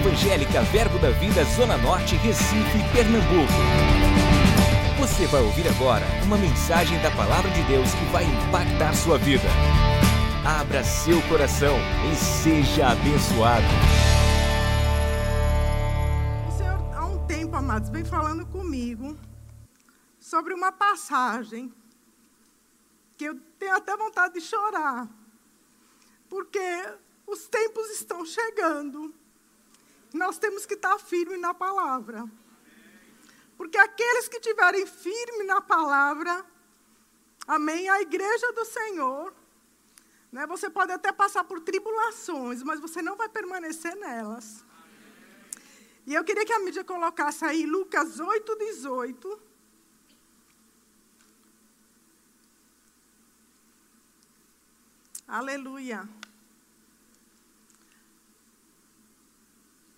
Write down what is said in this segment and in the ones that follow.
Evangélica Verbo da Vida Zona Norte, Recife, Pernambuco. Você vai ouvir agora uma mensagem da Palavra de Deus que vai impactar sua vida. Abra seu coração e seja abençoado. O Senhor, há um tempo, amados, vem falando comigo sobre uma passagem que eu tenho até vontade de chorar, porque os tempos estão chegando. Nós temos que estar firme na palavra. Porque aqueles que estiverem firmes na palavra, amém, a igreja do Senhor, né, você pode até passar por tribulações, mas você não vai permanecer nelas. E eu queria que a mídia colocasse aí Lucas 8, 18. Aleluia.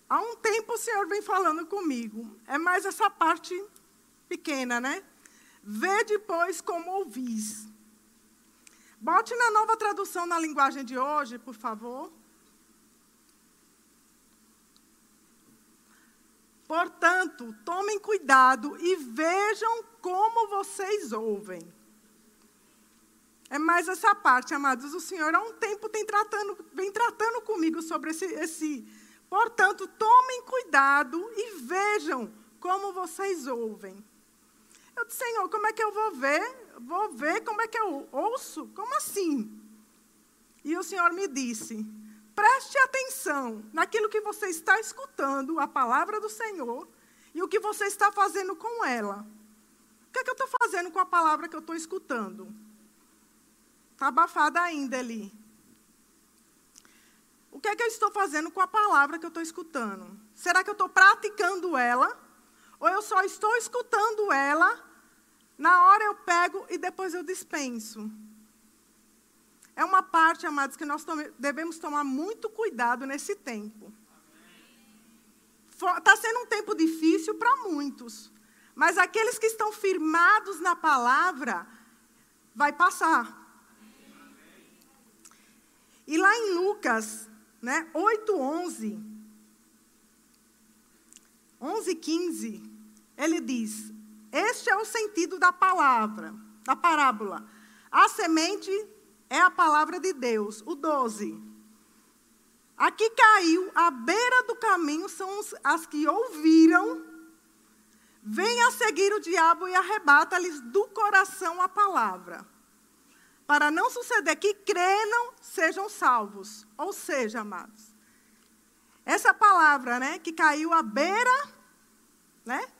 Há um tempo o Senhor vem falando comigo. É mais essa parte pequena, né? Vê depois como ouvis. Bote na nova tradução na linguagem de hoje, por favor. Portanto, tomem cuidado e vejam como vocês ouvem. É mais essa parte, amados. O Senhor há um tempo tem tratando, vem tratando comigo sobre esse, esse. Portanto, tomem cuidado e vejam como vocês ouvem. Eu disse, Senhor, como é que eu vou ver? Vou ver como é que eu ouço? Como assim? E o Senhor me disse: preste atenção naquilo que você está escutando, a palavra do Senhor, e o que você está fazendo com ela. O que, é que eu estou fazendo com a palavra que eu estou escutando? Está abafada ainda ali. Que é que eu estou fazendo com a palavra que eu estou escutando? Será que eu estou praticando ela? Ou eu só estou escutando ela, na hora eu pego e depois eu dispenso? É uma parte, amados, que nós devemos tomar muito cuidado nesse tempo. Está sendo um tempo difícil para muitos, mas aqueles que estão firmados na palavra, vai passar. E lá em Lucas, né, 8, 11, 11, 15, ele diz: Este é o sentido da palavra, da parábola. A semente é a palavra de Deus. O 12. Aqui caiu, à beira do caminho, são as que ouviram. Vem a seguir o diabo e arrebata-lhes do coração a palavra. Para não suceder que crenam, sejam salvos. Ou seja, amados, essa palavra, né, que caiu à beira, né,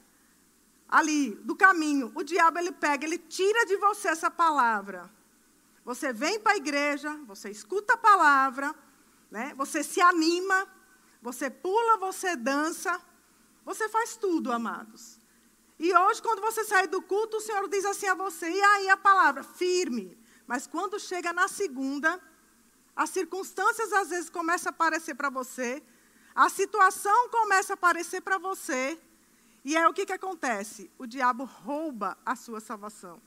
ali do caminho, o diabo ele pega, ele tira de você essa palavra. Você vem para a igreja, você escuta a palavra, né? Você se anima, você pula, você dança, você faz tudo, amados. E hoje, quando você sai do culto, o Senhor diz assim a você, e aí a palavra, firme. Mas quando chega na segunda, as circunstâncias às vezes começam a aparecer para você, a situação começa a aparecer para você, e aí o que, que acontece? O diabo rouba a sua salvação.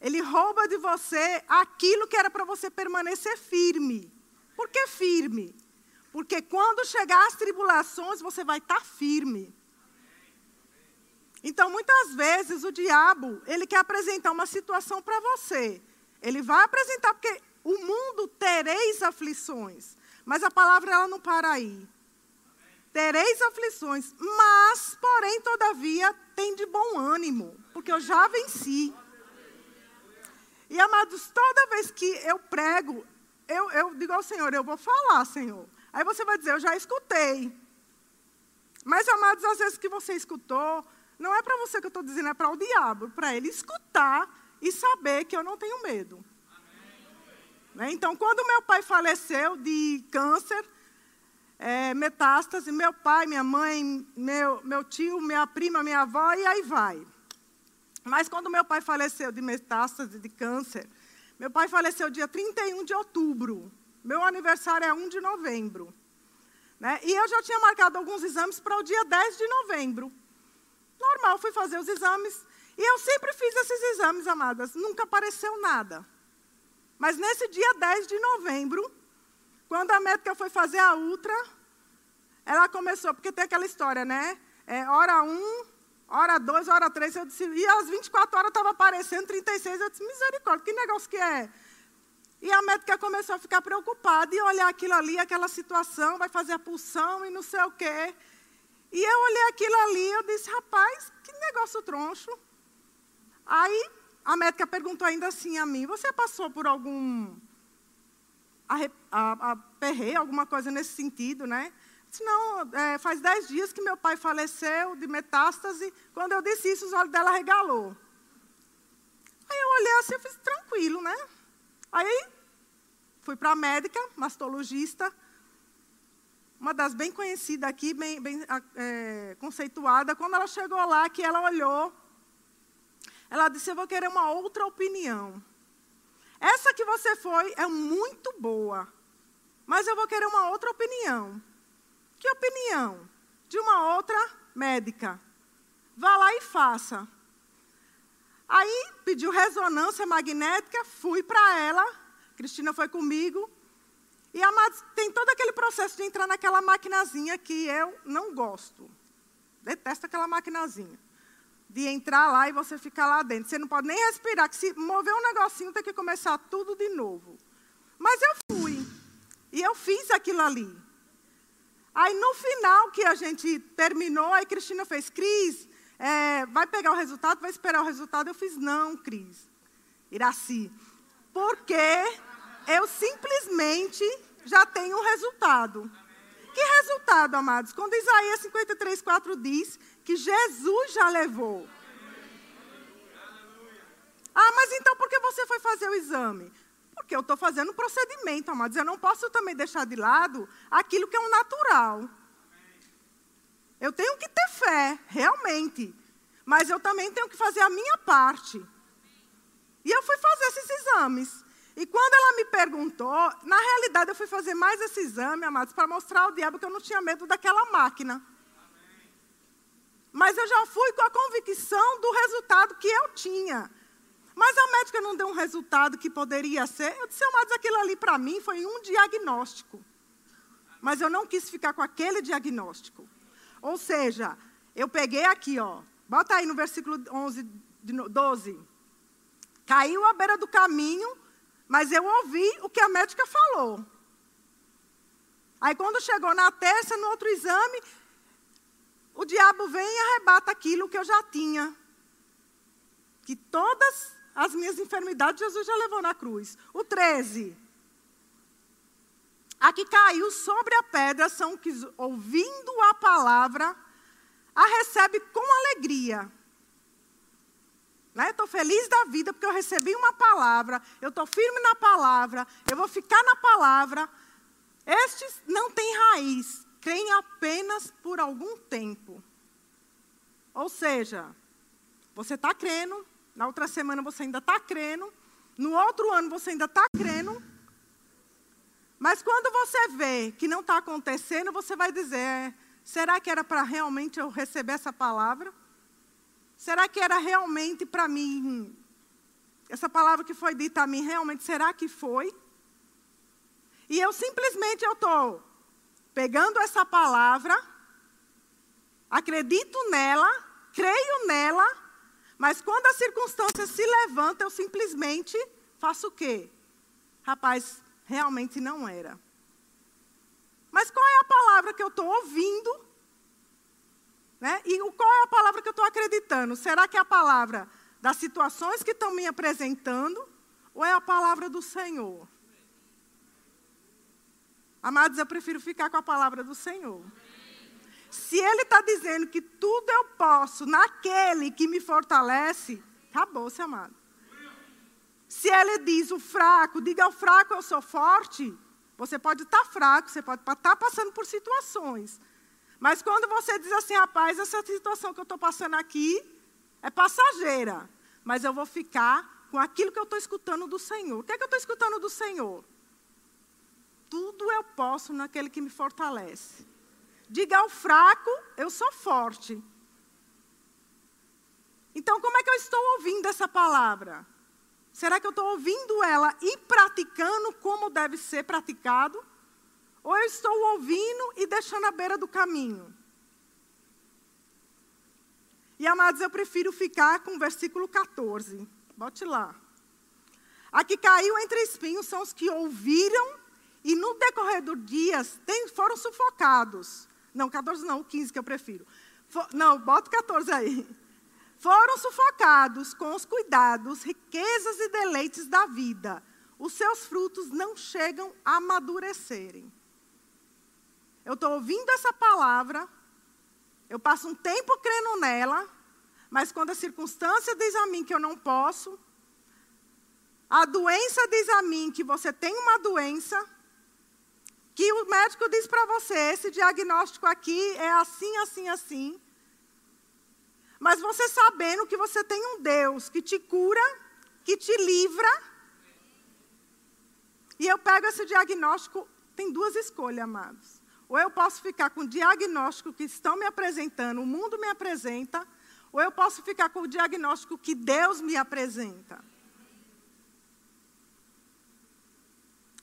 Ele rouba de você aquilo que era para você permanecer firme. Por que firme? Porque quando chegar as tribulações, você vai estar tá firme. Então, muitas vezes, o diabo, ele quer apresentar uma situação para você. Ele vai apresentar, porque o mundo tereis aflições. Mas a palavra, ela não para aí. Tereis aflições, mas, porém, todavia, tem de bom ânimo, porque eu já venci. E, amados, toda vez que eu prego, eu, eu digo ao Senhor, eu vou falar, Senhor. Aí você vai dizer, eu já escutei. Mas, amados, às vezes que você escutou, não é para você que eu estou dizendo, é para o diabo, para ele escutar e saber que eu não tenho medo. Né? Então, quando meu pai faleceu de câncer, é, metástase, meu pai, minha mãe, meu, meu tio, minha prima, minha avó, e aí vai. Mas quando meu pai faleceu de metástase, de câncer, meu pai faleceu dia 31 de outubro. Meu aniversário é 1 de novembro. Né? E eu já tinha marcado alguns exames para o dia 10 de novembro. Normal, fui fazer os exames. E eu sempre fiz esses exames, amadas. Nunca apareceu nada. Mas nesse dia 10 de novembro, quando a médica foi fazer a ultra, ela começou, porque tem aquela história, né? É, hora um, hora dois, hora três, eu disse, e às 24 horas estava aparecendo 36, eu disse, misericórdia, que negócio que é? E a médica começou a ficar preocupada e olhar aquilo ali, aquela situação, vai fazer a pulsão e não sei o quê. E eu olhei aquilo ali, eu disse, rapaz, que negócio troncho. Aí a médica perguntou ainda assim a mim, você passou por algum a, a, a perreio, alguma coisa nesse sentido, né? disse, não, é, faz dez dias que meu pai faleceu de metástase. Quando eu disse isso, os olhos dela regalou. Aí eu olhei assim, eu fiz, tranquilo, né? Aí fui para a médica, mastologista, uma das bem conhecidas aqui, bem, bem é, conceituada. Quando ela chegou lá, que ela olhou, ela disse, eu vou querer uma outra opinião. Essa que você foi é muito boa, mas eu vou querer uma outra opinião. Que opinião? De uma outra médica. Vá lá e faça. Aí pediu ressonância magnética, fui para ela, Cristina foi comigo. E a tem todo aquele processo de entrar naquela maquinazinha que eu não gosto. Detesto aquela maquinazinha. De entrar lá e você ficar lá dentro. Você não pode nem respirar, que se mover um negocinho tem que começar tudo de novo. Mas eu fui. E eu fiz aquilo ali. Aí no final que a gente terminou, aí Cristina fez, Cris, é, vai pegar o resultado, vai esperar o resultado. Eu fiz, não, Cris, Iraci, porque eu simplesmente já tenho um resultado. Que resultado, amados? Quando Isaías 53, 4 diz que Jesus já levou. Ah, mas então por que você foi fazer o exame? Porque eu estou fazendo um procedimento, amados. Eu não posso também deixar de lado aquilo que é um natural. Eu tenho que ter fé, realmente. Mas eu também tenho que fazer a minha parte. E eu fui fazer esses exames. E quando ela me perguntou, na realidade eu fui fazer mais esse exame, amados, para mostrar ao diabo que eu não tinha medo daquela máquina. Mas eu já fui com a convicção do resultado que eu tinha. Mas a médica não deu um resultado que poderia ser. Eu disse, mas aquilo ali para mim foi um diagnóstico. Mas eu não quis ficar com aquele diagnóstico. Ou seja, eu peguei aqui, ó. Bota aí no versículo 11, 12. Caiu à beira do caminho, mas eu ouvi o que a médica falou. Aí quando chegou na terça, no outro exame, o diabo vem e arrebata aquilo que eu já tinha. Que todas as minhas enfermidades Jesus já levou na cruz. O 13. A que caiu sobre a pedra são que, ouvindo a palavra, a recebe com alegria. Né? Estou feliz da vida porque eu recebi uma palavra, eu estou firme na palavra, eu vou ficar na palavra. Estes não têm raiz, creem apenas por algum tempo. Ou seja, você está crendo, na outra semana você ainda está crendo, no outro ano você ainda está crendo, mas quando você vê que não está acontecendo, você vai dizer: será que era para realmente eu receber essa palavra? Será que era realmente para mim? Essa palavra que foi dita a mim, realmente, será que foi? E eu simplesmente eu estou pegando essa palavra, acredito nela, creio nela, mas quando a circunstância se levanta, eu simplesmente faço o quê? Rapaz, realmente não era. Mas qual é a palavra que eu estou ouvindo? Né? E qual é a palavra que eu estou acreditando? Será que é a palavra das situações que estão me apresentando? Ou é a palavra do Senhor? Amados, eu prefiro ficar com a palavra do Senhor. Se ele está dizendo que tudo eu posso naquele que me fortalece, acabou-se, amado. Se ele diz o fraco, diga ao fraco eu sou forte, você pode estar tá fraco, você pode estar tá passando por situações. Mas quando você diz assim, rapaz, essa situação que eu estou passando aqui é passageira, mas eu vou ficar com aquilo que eu estou escutando do Senhor. O que é que eu estou escutando do Senhor? Tudo eu posso naquele que me fortalece. Diga ao fraco, eu sou forte. Então, como é que eu estou ouvindo essa palavra? Será que eu estou ouvindo ela e praticando como deve ser praticado? Ou eu estou ouvindo e deixando à beira do caminho? E amados, eu prefiro ficar com o versículo 14. Bote lá. A que caiu entre espinhos são os que ouviram e no decorrer dos dias tem, foram sufocados. Não, 14 não, 15 que eu prefiro. For, não, bota 14 aí. Foram sufocados com os cuidados, riquezas e deleites da vida. Os seus frutos não chegam a amadurecerem. Eu estou ouvindo essa palavra, eu passo um tempo crendo nela, mas quando a circunstância diz a mim que eu não posso, a doença diz a mim que você tem uma doença, que o médico diz para você: esse diagnóstico aqui é assim, assim, assim. Mas você sabendo que você tem um Deus que te cura, que te livra. E eu pego esse diagnóstico, tem duas escolhas, amados. Ou eu posso ficar com o diagnóstico que estão me apresentando, o mundo me apresenta, ou eu posso ficar com o diagnóstico que Deus me apresenta.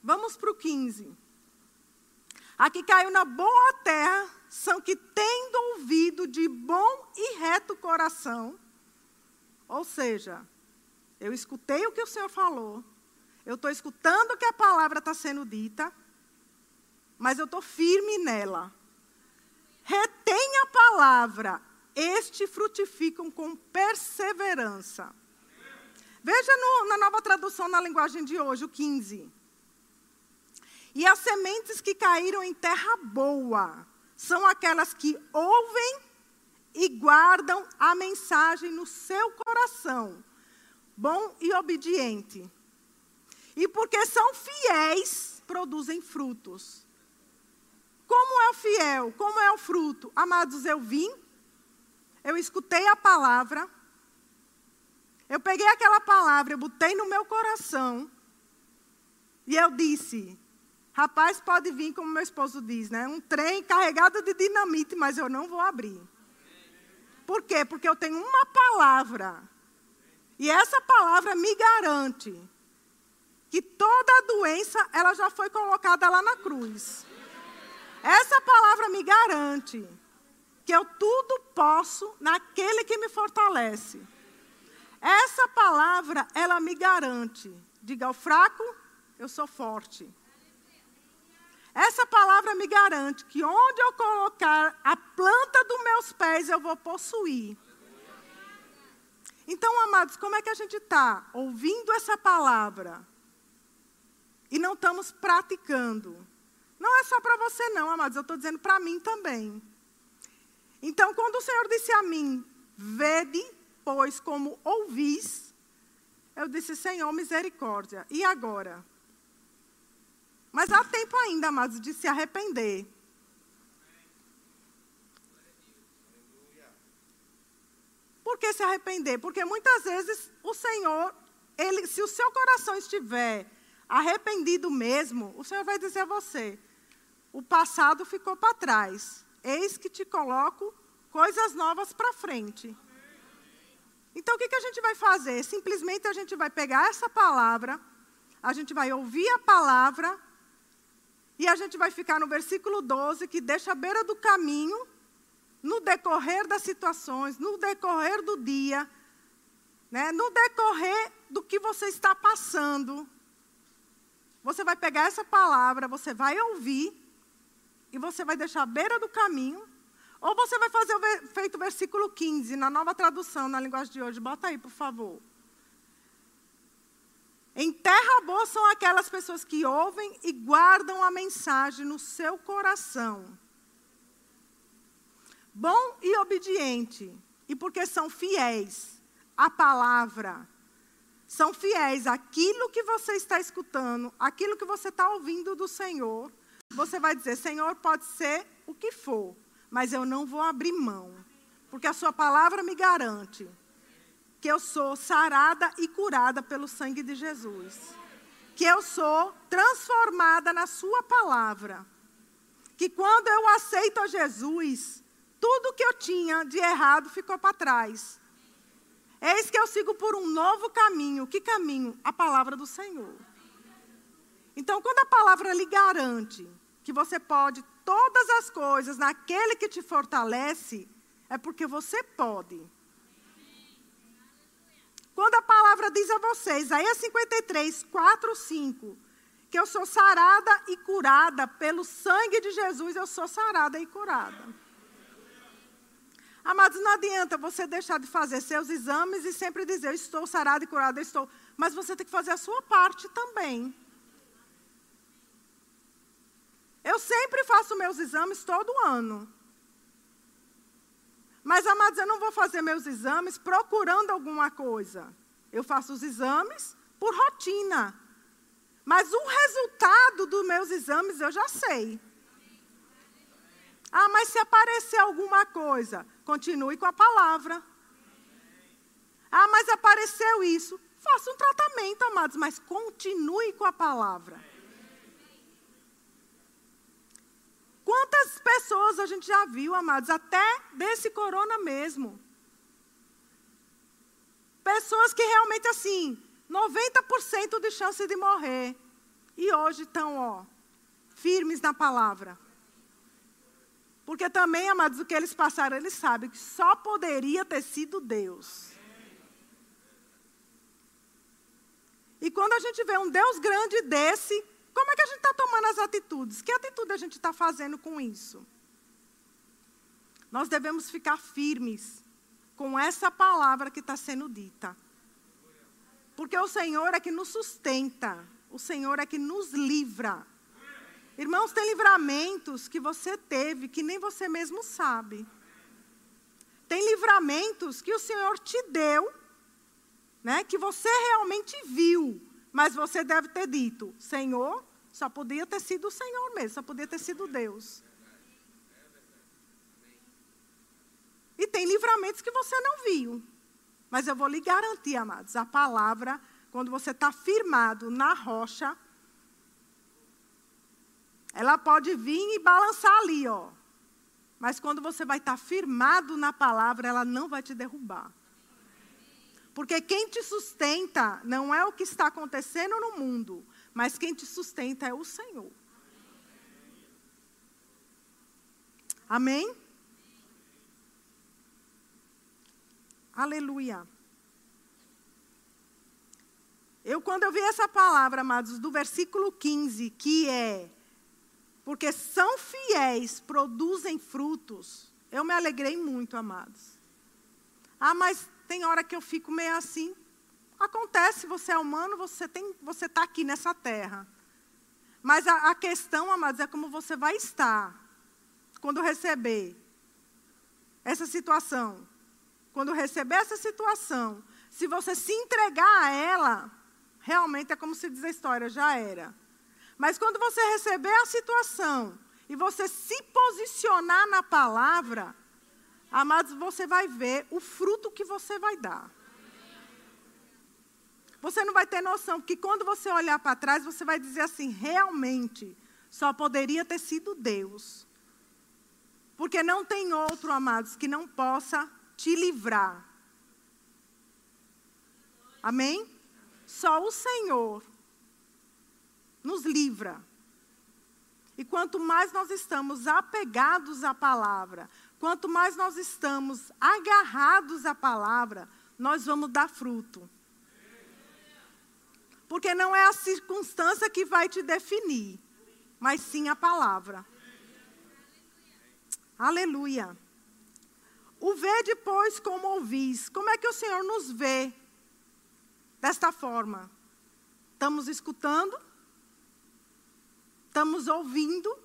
Vamos para o 15. Aqui caiu na boa terra são que, tendo ouvido de bom e reto coração, ou seja, eu escutei o que o Senhor falou, eu estou escutando que a palavra está sendo dita, mas eu estou firme nela. Retém a palavra, este frutificam com perseverança. Veja no, na nova tradução na linguagem de hoje, o 15. E as sementes que caíram em terra boa são aquelas que ouvem e guardam a mensagem no seu coração, bom e obediente. E porque são fiéis, produzem frutos. Como é o fiel? Como é o fruto? Amados, eu vim, eu escutei a palavra, eu peguei aquela palavra, eu botei no meu coração, e eu disse: Rapaz, pode vir, como meu esposo diz, né? Um trem carregado de dinamite, mas eu não vou abrir. Por quê? Porque eu tenho uma palavra. E essa palavra me garante que toda a doença ela já foi colocada lá na cruz. Essa palavra me garante que eu tudo posso naquele que me fortalece. Essa palavra ela me garante. Diga ao fraco, eu sou forte. Essa palavra me garante que onde eu colocar a planta dos meus pés, eu vou possuir. Então, amados, como é que a gente está ouvindo essa palavra e não estamos praticando? Não é só para você, não, amados, eu estou dizendo para mim também. Então, quando o Senhor disse a mim, vede, pois, como ouvis, eu disse, Senhor, misericórdia. E agora? Mas há tempo ainda, amados, de se arrepender. Por que se arrepender? Porque muitas vezes o Senhor, ele, se o seu coração estiver arrependido mesmo, o Senhor vai dizer a você: o passado ficou para trás. Eis que te coloco coisas novas para frente. Então, o que, que a gente vai fazer? Simplesmente a gente vai pegar essa palavra, a gente vai ouvir a palavra e a gente vai ficar no versículo 12, que deixa à beira do caminho, no decorrer das situações, no decorrer do dia, né, no decorrer do que você está passando. Você vai pegar essa palavra, você vai ouvir, e você vai deixar à beira do caminho, ou você vai fazer o feito versículo 15, na nova tradução, na linguagem de hoje. Bota aí, por favor. Em terra boa são aquelas pessoas que ouvem e guardam a mensagem no seu coração. Bom e obediente, e porque são fiéis à palavra, são fiéis àquilo que você está escutando, aquilo que você está ouvindo do Senhor, você vai dizer: Senhor, pode ser o que for, mas eu não vou abrir mão, porque a Sua palavra me garante que eu sou sarada e curada pelo sangue de Jesus. Que eu sou transformada na Sua palavra. Que quando eu aceito a Jesus, tudo que eu tinha de errado ficou para trás. Eis que eu sigo por um novo caminho. Que caminho? A palavra do Senhor. Então, quando a palavra lhe garante que você pode todas as coisas naquele que te fortalece, é porque você pode. Quando a palavra diz a vocês, Isaías 53, 4, 5, que eu sou sarada e curada pelo sangue de Jesus, eu sou sarada e curada. Amados, não adianta você deixar de fazer seus exames e sempre dizer, eu estou sarada e curada, eu estou. Mas você tem que fazer a sua parte também. Eu sempre faço meus exames todo ano. Mas, amados, eu não vou fazer meus exames procurando alguma coisa. Eu faço os exames por rotina. Mas o resultado dos meus exames eu já sei. Ah, mas se aparecer alguma coisa, continue com a palavra. Ah, mas apareceu isso. Faça um tratamento, amados, mas continue com a palavra. A gente já viu, amados, até desse corona mesmo? Pessoas que realmente assim, 90% de chance de morrer. E hoje estão, ó, firmes na palavra. Porque também, amados, o que eles passaram, eles sabem que só poderia ter sido Deus. E quando a gente vê um Deus grande desse, como é que a gente está tomando as atitudes? Que atitude a gente está fazendo com isso? Nós devemos ficar firmes com essa palavra que está sendo dita. Porque o Senhor é que nos sustenta, o Senhor é que nos livra. Irmãos, tem livramentos que você teve que nem você mesmo sabe. Tem livramentos que o Senhor te deu, né, que você realmente viu, mas você deve ter dito: Senhor, só podia ter sido o Senhor mesmo, só podia ter sido Deus. Tem livramentos que você não viu. Mas eu vou lhe garantir, amados, a palavra, quando você está firmado na rocha, ela pode vir e balançar ali, ó. Mas quando você vai estar firmado na palavra, ela não vai te derrubar. Porque quem te sustenta não é o que está acontecendo no mundo, mas quem te sustenta é o Senhor. Amém? Aleluia. Eu, quando eu vi essa palavra, amados, do versículo 15, que é porque são fiéis, produzem frutos. Eu me alegrei muito, amados. Ah, mas tem hora que eu fico meio assim. Acontece, você é humano, você tem, você está aqui nessa terra. Mas a, a questão, amados, é como você vai estar quando receber essa situação. Quando receber essa situação, se você se entregar a ela, realmente é como se diz a história, já era. Mas quando você receber a situação e você se posicionar na palavra, amados, você vai ver o fruto que você vai dar. Você não vai ter noção, porque quando você olhar para trás, você vai dizer assim: realmente, só poderia ter sido Deus. Porque não tem outro, amados, que não possa te livrar. Amém? Só o Senhor nos livra. E quanto mais nós estamos apegados à palavra, quanto mais nós estamos agarrados à palavra, nós vamos dar fruto. Porque não é a circunstância que vai te definir, mas sim a palavra. Aleluia. O vê depois como ouvis. Como é que o Senhor nos vê desta forma? Estamos escutando? Estamos ouvindo?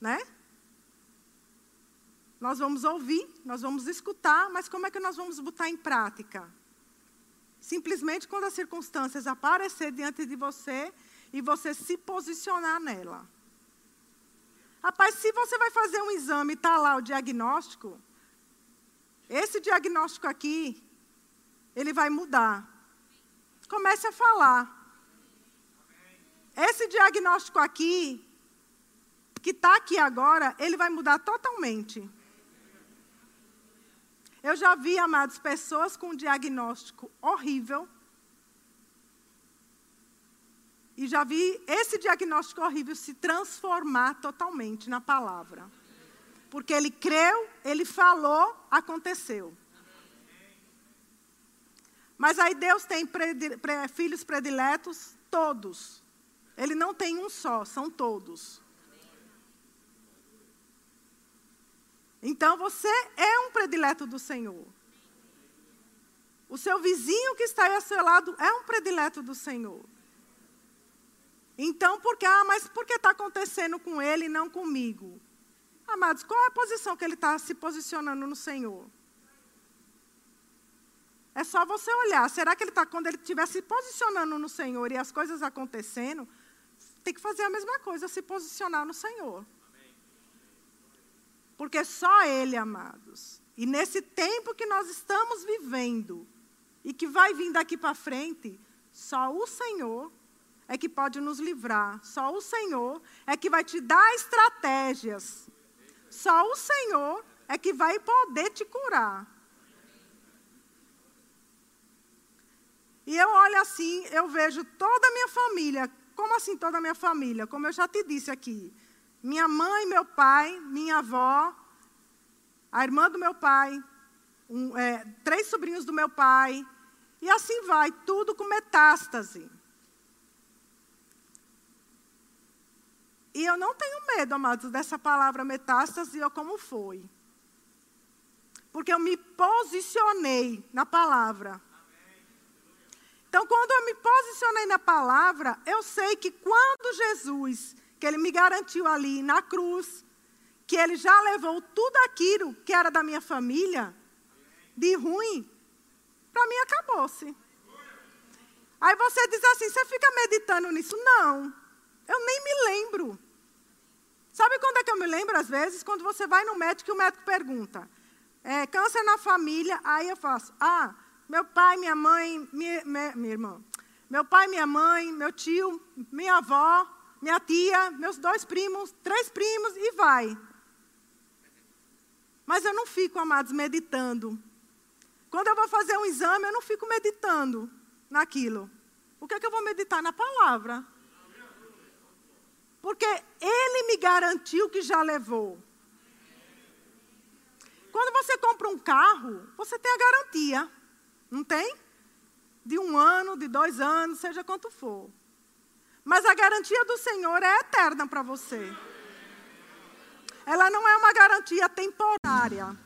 Né? Nós vamos ouvir, nós vamos escutar, mas como é que nós vamos botar em prática? Simplesmente quando as circunstâncias aparecer diante de você e você se posicionar nela. Rapaz, se você vai fazer um exame e está lá o diagnóstico, esse diagnóstico aqui, ele vai mudar. Comece a falar. Esse diagnóstico aqui, que está aqui agora, ele vai mudar totalmente. Eu já vi, amados, pessoas com um diagnóstico horrível. E já vi esse diagnóstico horrível se transformar totalmente na palavra. Porque ele creu, ele falou, aconteceu. Mas aí Deus tem filhos prediletos, todos. Ele não tem um só, são todos. Então você é um predileto do Senhor. O seu vizinho que está aí ao seu lado é um predileto do Senhor. Então, por que, ah, mas por que está acontecendo com ele e não comigo? Amados, qual é a posição que ele está se posicionando no Senhor? É só você olhar. Será que ele está, quando ele estiver se posicionando no Senhor e as coisas acontecendo, tem que fazer a mesma coisa, se posicionar no Senhor. Porque só Ele, amados. E nesse tempo que nós estamos vivendo, e que vai vir daqui para frente, só o Senhor é que pode nos livrar. Só o Senhor é que vai te dar estratégias. Só o Senhor é que vai poder te curar. E eu olho assim, eu vejo toda a minha família. Como assim toda a minha família? Como eu já te disse aqui. Minha mãe, meu pai, minha avó, a irmã do meu pai, um, é, três sobrinhos do meu pai, e assim vai, tudo com metástase. E eu não tenho medo, amados, dessa palavra metástase ou como foi. Porque eu me posicionei na palavra. Então, quando eu me posicionei na palavra, eu sei que quando Jesus que Ele me garantiu ali na cruz, que Ele já levou tudo aquilo que era da minha família, de ruim, para mim acabou-se. Aí você diz assim: você fica meditando nisso? Não, eu nem me lembro. Sabe quando é que eu me lembro, às vezes? Quando você vai no médico e o médico pergunta: é, câncer na família, aí eu faço: ah, meu pai, minha mãe, minha, minha, minha irmã. Meu pai, minha mãe, meu tio, minha avó, minha tia, meus dois primos, três primos e vai. Mas eu não fico, amados, meditando. Quando eu vou fazer um exame, eu não fico meditando naquilo. O que é que eu vou meditar? Na palavra. Porque Ele me garantiu que já levou. Quando você compra um carro, você tem a garantia. Não tem? De um ano, de dois anos, seja quanto for. Mas a garantia do Senhor é eterna para você. Ela não é uma garantia temporária.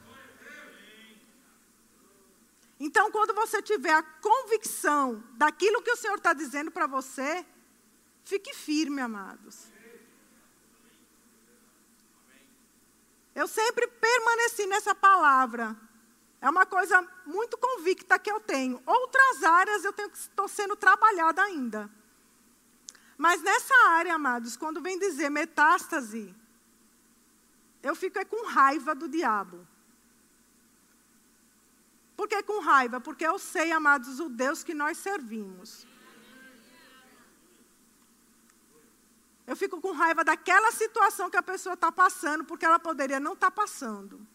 Então, quando você tiver a convicção daquilo que o Senhor está dizendo para você, fique firme, amados. Eu sempre permaneci nessa palavra. É uma coisa muito convicta que eu tenho. Outras áreas eu tenho estou sendo trabalhada ainda. Mas nessa área, amados, quando vem dizer metástase, eu fico é com raiva do diabo. Por que com raiva? Porque eu sei, amados, o Deus que nós servimos. Eu fico com raiva daquela situação que a pessoa está passando, porque ela poderia não estar tá passando.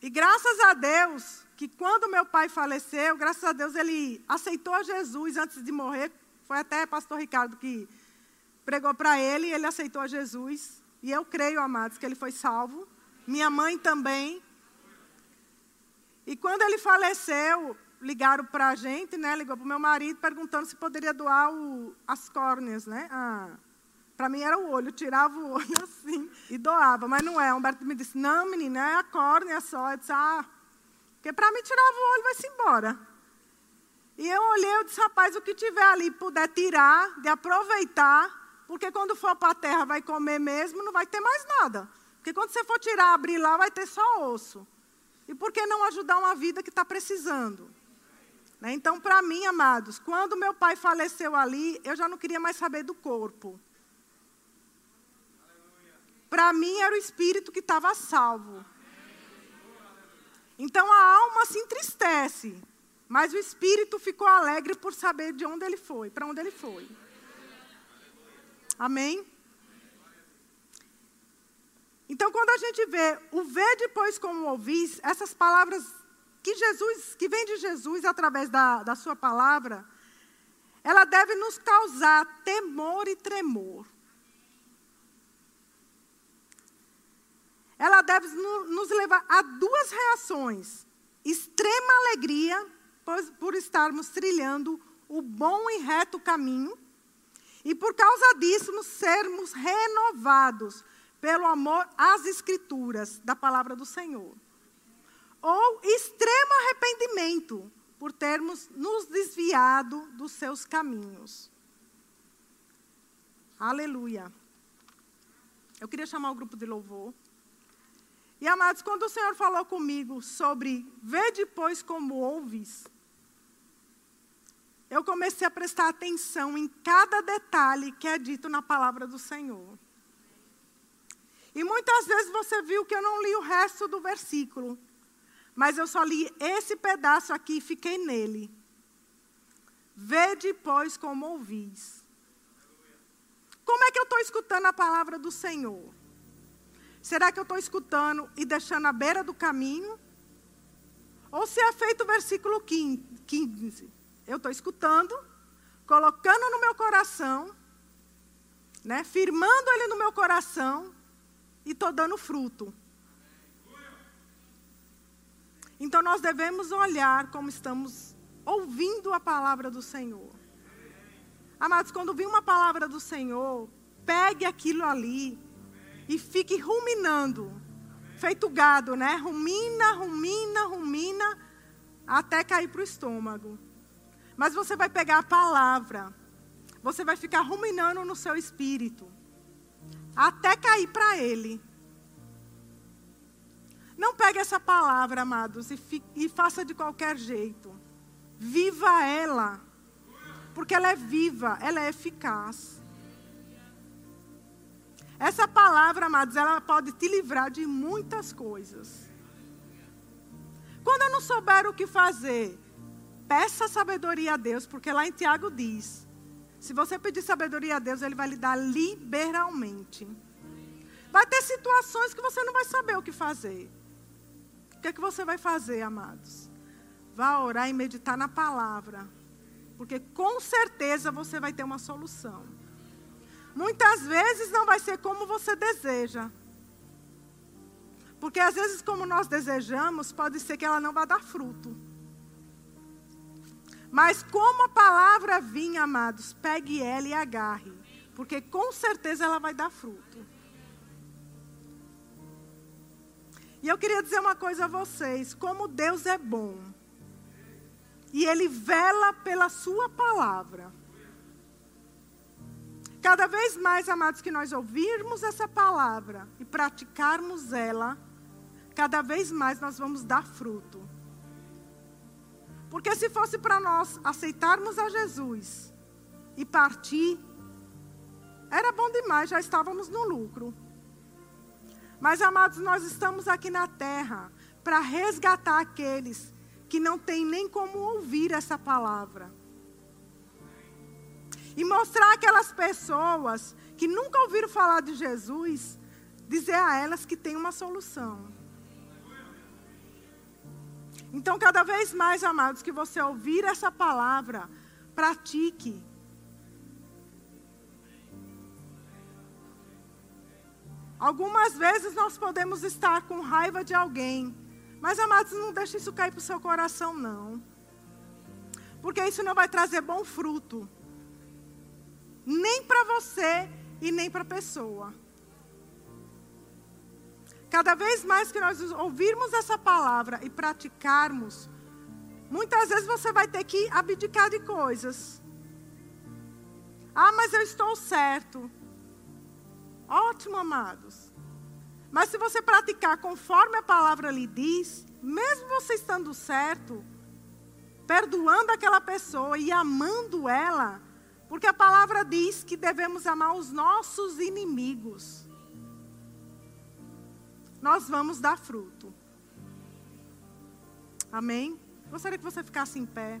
E graças a Deus, que quando meu pai faleceu, graças a Deus ele aceitou Jesus antes de morrer. Foi até pastor Ricardo que pregou para ele e ele aceitou Jesus. E eu creio, amados, que ele foi salvo. Minha mãe também. E quando ele faleceu, ligaram para a gente, né? Ligou para o meu marido perguntando se poderia doar o, as córneas, né? Ah, para mim era o olho, tirava o olho assim e doava, mas não é. Humberto me disse: "Não, menina, é a córnea só". Eu disse: "Ah, porque para mim tirava o olho vai-se embora". E eu olhei, eu disse: "Rapaz, o que tiver ali puder tirar, de aproveitar, porque quando for para a terra vai comer mesmo, não vai ter mais nada. Porque quando você for tirar, abrir lá, vai ter só osso. E por que não ajudar uma vida que está precisando? Né? Então, para mim, amados, quando meu pai faleceu ali, eu já não queria mais saber do corpo. Para mim era o espírito que estava salvo. Então a alma se entristece, mas o espírito ficou alegre por saber de onde ele foi, para onde ele foi. Amém? Então, quando a gente vê o ver depois como ouvir, essas palavras que Jesus, que vem de Jesus através da, da sua palavra, ela deve nos causar temor e tremor. Ela deve nos levar a duas reações: extrema alegria por estarmos trilhando o bom e reto caminho, e por causa disso sermos renovados pelo amor às Escrituras, da palavra do Senhor. Ou extremo arrependimento por termos nos desviado dos seus caminhos. Aleluia. Eu queria chamar o grupo de louvor. E amados, quando o Senhor falou comigo sobre ver depois como ouves, eu comecei a prestar atenção em cada detalhe que é dito na palavra do Senhor. E muitas vezes você viu que eu não li o resto do versículo, mas eu só li esse pedaço aqui e fiquei nele. Vede, pois, como ouvis. Como é que eu estou escutando a palavra do Senhor? Será que eu estou escutando e deixando à beira do caminho? Ou se é feito o versículo 15? Eu estou escutando, colocando no meu coração, né, firmando ele no meu coração e estou dando fruto. Então nós devemos olhar como estamos ouvindo a palavra do Senhor. Amados, quando vir uma palavra do Senhor, pegue aquilo ali e fique ruminando. Feito gado, né? Rumina, rumina, rumina, até cair para o estômago. Mas você vai pegar a palavra, você vai ficar ruminando no seu espírito, até cair para ele. Não pegue essa palavra, amados, e, e faça de qualquer jeito. Viva ela. Porque ela é viva, ela é eficaz. Essa palavra, amados, ela pode te livrar de muitas coisas. Quando eu não souber o que fazer, peça sabedoria a Deus, porque lá em Tiago diz: se você pedir sabedoria a Deus, Ele vai lhe dar liberalmente. Vai ter situações que você não vai saber o que fazer. Que, é que você vai fazer, amados? Vá orar e meditar na palavra. Porque com certeza você vai ter uma solução. Muitas vezes não vai ser como você deseja. Porque às vezes, como nós desejamos, pode ser que ela não vá dar fruto. Mas como a palavra vinha, amados, pegue ela e agarre. Porque com certeza ela vai dar fruto. E eu queria dizer uma coisa a vocês: como Deus é bom. E Ele vela pela Sua palavra. Cada vez mais, amados, que nós ouvirmos essa palavra e praticarmos ela, cada vez mais nós vamos dar fruto. Porque se fosse para nós aceitarmos a Jesus e partir, era bom demais, já estávamos no lucro. Mas, amados, nós estamos aqui na terra para resgatar aqueles que não têm nem como ouvir essa palavra. E mostrar aquelas pessoas que nunca ouviram falar de Jesus, dizer a elas que tem uma solução. Então, cada vez mais, amados, que você ouvir essa palavra, pratique. Algumas vezes nós podemos estar com raiva de alguém, mas amados, não deixe isso cair para o seu coração, não. Porque isso não vai trazer bom fruto nem para você e nem para a pessoa. Cada vez mais que nós ouvirmos essa palavra e praticarmos, muitas vezes você vai ter que abdicar de coisas. Ah, mas eu estou certo. Ótimo, amados. Mas se você praticar conforme a palavra lhe diz, mesmo você estando certo, perdoando aquela pessoa e amando ela, porque a palavra diz que devemos amar os nossos inimigos. Nós vamos dar fruto. Amém? Gostaria que você ficasse em pé.